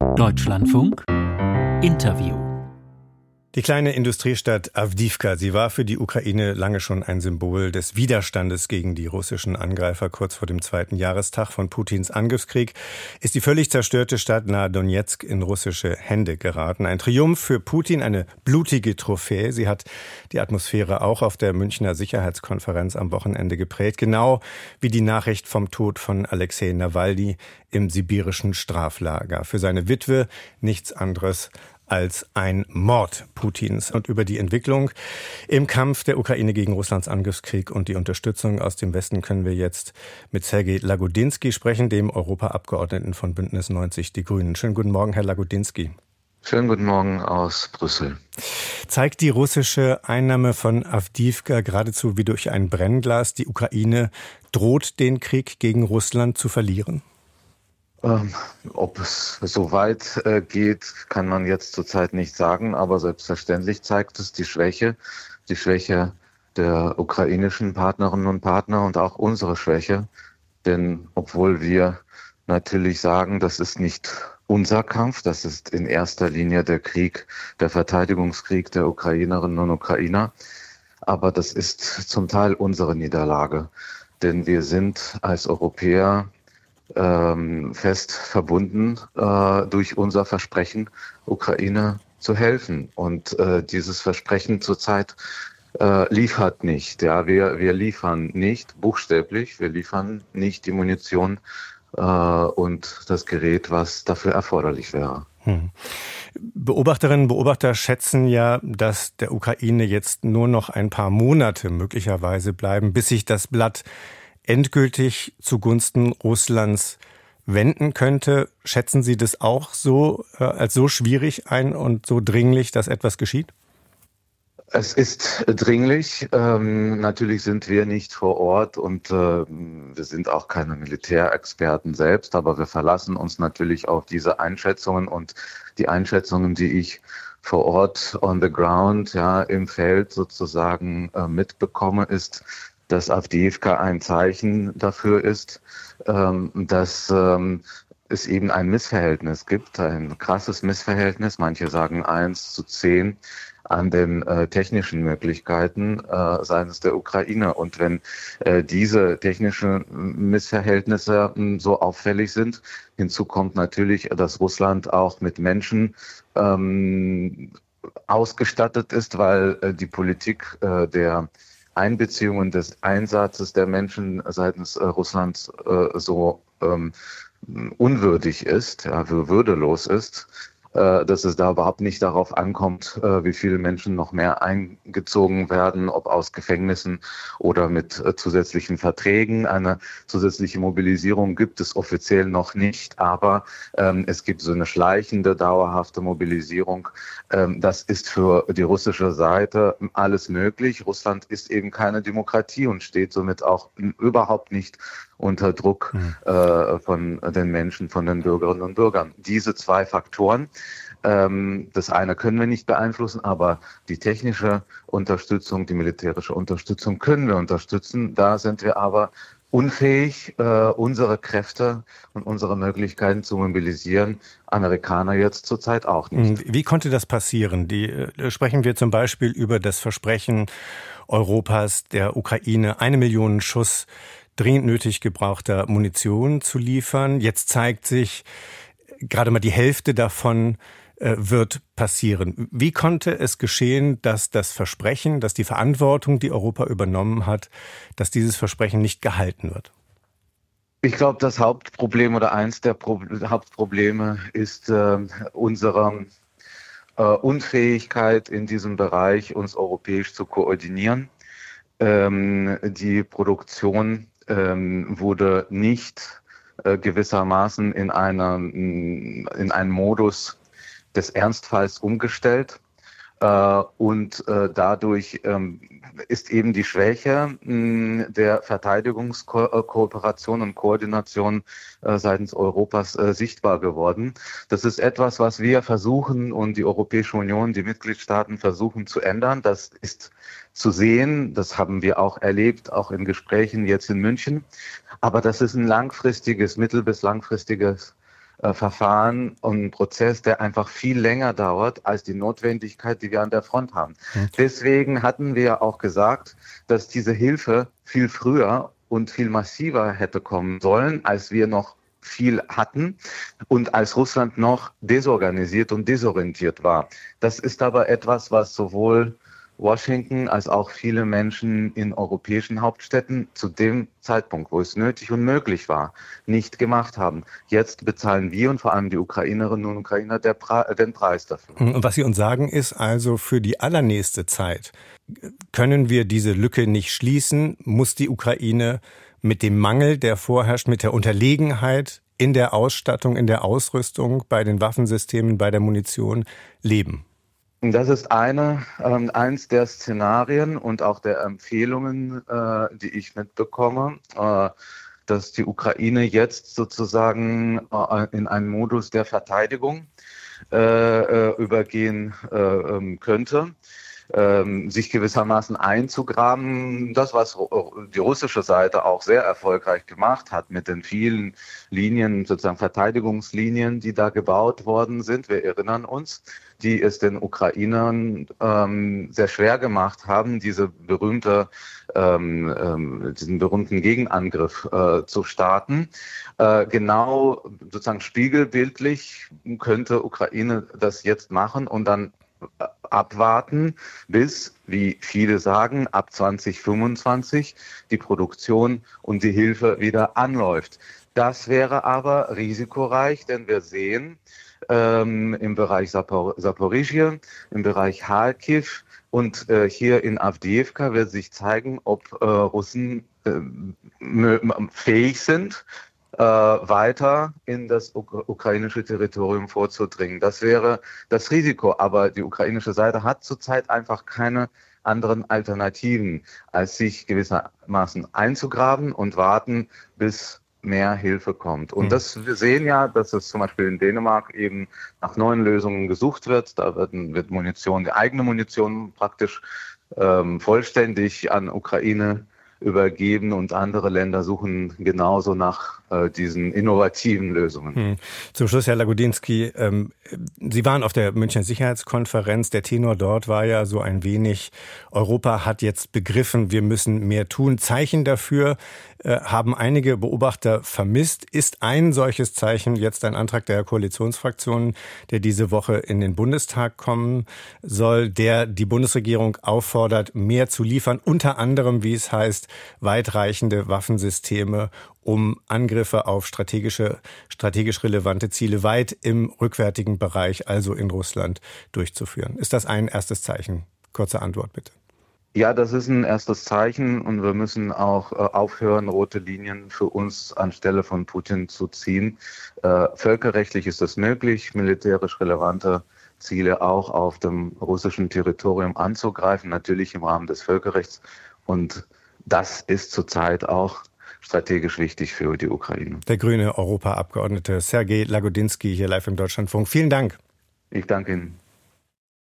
Deutschlandfunk. Interview die kleine Industriestadt Avdivka, sie war für die Ukraine lange schon ein Symbol des Widerstandes gegen die russischen Angreifer kurz vor dem zweiten Jahrestag von Putins Angriffskrieg, ist die völlig zerstörte Stadt nahe Donetsk in russische Hände geraten. Ein Triumph für Putin, eine blutige Trophäe. Sie hat die Atmosphäre auch auf der Münchner Sicherheitskonferenz am Wochenende geprägt, genau wie die Nachricht vom Tod von Alexei Nawalny im sibirischen Straflager. Für seine Witwe nichts anderes als ein Mord Putins. Und über die Entwicklung im Kampf der Ukraine gegen Russlands Angriffskrieg und die Unterstützung aus dem Westen können wir jetzt mit Sergei Lagodinsky sprechen, dem Europaabgeordneten von Bündnis 90 Die Grünen. Schönen guten Morgen, Herr Lagodinsky. Schönen guten Morgen aus Brüssel. Zeigt die russische Einnahme von Avdivka geradezu wie durch ein Brennglas, die Ukraine droht, den Krieg gegen Russland zu verlieren? Ähm, ob es so weit äh, geht, kann man jetzt zurzeit nicht sagen, aber selbstverständlich zeigt es die Schwäche, die Schwäche der ukrainischen Partnerinnen und Partner und auch unsere Schwäche. Denn obwohl wir natürlich sagen, das ist nicht unser Kampf, das ist in erster Linie der Krieg, der Verteidigungskrieg der Ukrainerinnen und Ukrainer, aber das ist zum Teil unsere Niederlage. Denn wir sind als Europäer ähm, fest verbunden äh, durch unser Versprechen, Ukraine zu helfen. Und äh, dieses Versprechen zurzeit äh, liefert nicht. Ja, wir, wir liefern nicht buchstäblich, wir liefern nicht die Munition äh, und das Gerät, was dafür erforderlich wäre. Hm. Beobachterinnen und Beobachter schätzen ja, dass der Ukraine jetzt nur noch ein paar Monate möglicherweise bleiben, bis sich das Blatt endgültig zugunsten Russlands wenden könnte. Schätzen Sie das auch so äh, als so schwierig ein und so dringlich, dass etwas geschieht? Es ist dringlich. Ähm, natürlich sind wir nicht vor Ort und äh, wir sind auch keine Militärexperten selbst, aber wir verlassen uns natürlich auf diese Einschätzungen und die Einschätzungen, die ich vor Ort on the ground, ja, im Feld sozusagen äh, mitbekomme, ist, dass Avdiivka ein Zeichen dafür ist, ähm, dass ähm, es eben ein Missverhältnis gibt, ein krasses Missverhältnis. Manche sagen eins zu zehn an den äh, technischen Möglichkeiten äh, seitens der Ukraine. Und wenn äh, diese technischen Missverhältnisse äh, so auffällig sind, hinzu kommt natürlich, dass Russland auch mit Menschen ähm, ausgestattet ist, weil äh, die Politik äh, der Einbeziehung und des Einsatzes der Menschen seitens äh, Russlands äh, so ähm, unwürdig ist, würdelos ist, dass es da überhaupt nicht darauf ankommt, äh, wie viele Menschen noch mehr eingezogen werden, ob aus Gefängnissen oder mit äh, zusätzlichen Verträgen. Eine zusätzliche Mobilisierung gibt es offiziell noch nicht, aber ähm, es gibt so eine schleichende, dauerhafte Mobilisierung. Ähm, das ist für die russische Seite alles möglich. Russland ist eben keine Demokratie und steht somit auch überhaupt nicht unter Druck mhm. äh, von den Menschen, von den Bürgerinnen und Bürgern. Diese zwei Faktoren, ähm, das eine können wir nicht beeinflussen, aber die technische Unterstützung, die militärische Unterstützung können wir unterstützen. Da sind wir aber unfähig, äh, unsere Kräfte und unsere Möglichkeiten zu mobilisieren. Amerikaner jetzt zurzeit auch nicht. Hm, wie konnte das passieren? Die, äh, sprechen wir zum Beispiel über das Versprechen Europas der Ukraine, eine Million Schuss dringend nötig gebrauchter Munition zu liefern. Jetzt zeigt sich, gerade mal die Hälfte davon äh, wird passieren. Wie konnte es geschehen, dass das Versprechen, dass die Verantwortung, die Europa übernommen hat, dass dieses Versprechen nicht gehalten wird? Ich glaube, das Hauptproblem oder eins der Pro Hauptprobleme ist äh, unsere äh, Unfähigkeit in diesem Bereich, uns europäisch zu koordinieren. Ähm, die Produktion ähm, wurde nicht äh, gewissermaßen in, einer, in einen Modus des Ernstfalls umgestellt. Äh, und äh, dadurch ähm, ist eben die Schwäche der Verteidigungskooperation und Koordination äh, seitens Europas sichtbar geworden. Das ist etwas, was wir versuchen und die Europäische Union, die Mitgliedstaaten versuchen zu ändern. Das ist zu sehen. Das haben wir auch erlebt, auch in Gesprächen jetzt in München. Aber das ist ein langfristiges, mittel- bis langfristiges äh, Verfahren und ein Prozess, der einfach viel länger dauert als die Notwendigkeit, die wir an der Front haben. Deswegen hatten wir auch gesagt, dass diese Hilfe viel früher und viel massiver hätte kommen sollen, als wir noch viel hatten und als Russland noch desorganisiert und desorientiert war. Das ist aber etwas, was sowohl Washington als auch viele Menschen in europäischen Hauptstädten zu dem Zeitpunkt, wo es nötig und möglich war, nicht gemacht haben. Jetzt bezahlen wir und vor allem die Ukrainerinnen und Ukrainer den Preis dafür. Und was Sie uns sagen ist also, für die allernächste Zeit können wir diese Lücke nicht schließen, muss die Ukraine mit dem Mangel, der vorherrscht, mit der Unterlegenheit in der Ausstattung, in der Ausrüstung, bei den Waffensystemen, bei der Munition leben. Das ist eine, ähm, eins der Szenarien und auch der Empfehlungen, äh, die ich mitbekomme, äh, dass die Ukraine jetzt sozusagen äh, in einen Modus der Verteidigung äh, äh, übergehen äh, ähm, könnte ähm, sich gewissermaßen einzugraben. Das, was die russische Seite auch sehr erfolgreich gemacht hat mit den vielen Linien, sozusagen Verteidigungslinien, die da gebaut worden sind. Wir erinnern uns, die es den Ukrainern ähm, sehr schwer gemacht haben, diese berühmte, ähm, ähm, diesen berühmten Gegenangriff äh, zu starten. Äh, genau sozusagen spiegelbildlich könnte Ukraine das jetzt machen und dann abwarten, bis, wie viele sagen, ab 2025 die Produktion und die Hilfe wieder anläuft. Das wäre aber risikoreich, denn wir sehen ähm, im Bereich Sapor Saporizhia, im Bereich Kharkiv und äh, hier in Avdiivka wird sich zeigen, ob äh, Russen äh, fähig sind, äh, weiter in das ukrainische Territorium vorzudringen. Das wäre das Risiko. Aber die ukrainische Seite hat zurzeit einfach keine anderen Alternativen, als sich gewissermaßen einzugraben und warten, bis mehr Hilfe kommt. Und mhm. das, wir sehen ja, dass es zum Beispiel in Dänemark eben nach neuen Lösungen gesucht wird. Da wird, wird Munition, die eigene Munition praktisch ähm, vollständig an Ukraine übergeben und andere Länder suchen genauso nach äh, diesen innovativen Lösungen. Hm. Zum Schluss, Herr Lagodinsky, ähm, Sie waren auf der Münchner Sicherheitskonferenz. Der Tenor dort war ja so ein wenig, Europa hat jetzt begriffen, wir müssen mehr tun. Zeichen dafür äh, haben einige Beobachter vermisst. Ist ein solches Zeichen jetzt ein Antrag der Koalitionsfraktionen, der diese Woche in den Bundestag kommen soll, der die Bundesregierung auffordert, mehr zu liefern, unter anderem, wie es heißt, weitreichende Waffensysteme, um Angriffe auf strategische, strategisch relevante Ziele weit im rückwärtigen Bereich, also in Russland, durchzuführen. Ist das ein erstes Zeichen? Kurze Antwort bitte. Ja, das ist ein erstes Zeichen und wir müssen auch äh, aufhören, rote Linien für uns anstelle von Putin zu ziehen. Äh, völkerrechtlich ist es möglich, militärisch relevante Ziele auch auf dem russischen Territorium anzugreifen, natürlich im Rahmen des Völkerrechts. Und das ist zurzeit auch strategisch wichtig für die Ukraine. Der grüne Europaabgeordnete Sergei Lagodinsky hier live im Deutschlandfunk. Vielen Dank. Ich danke Ihnen.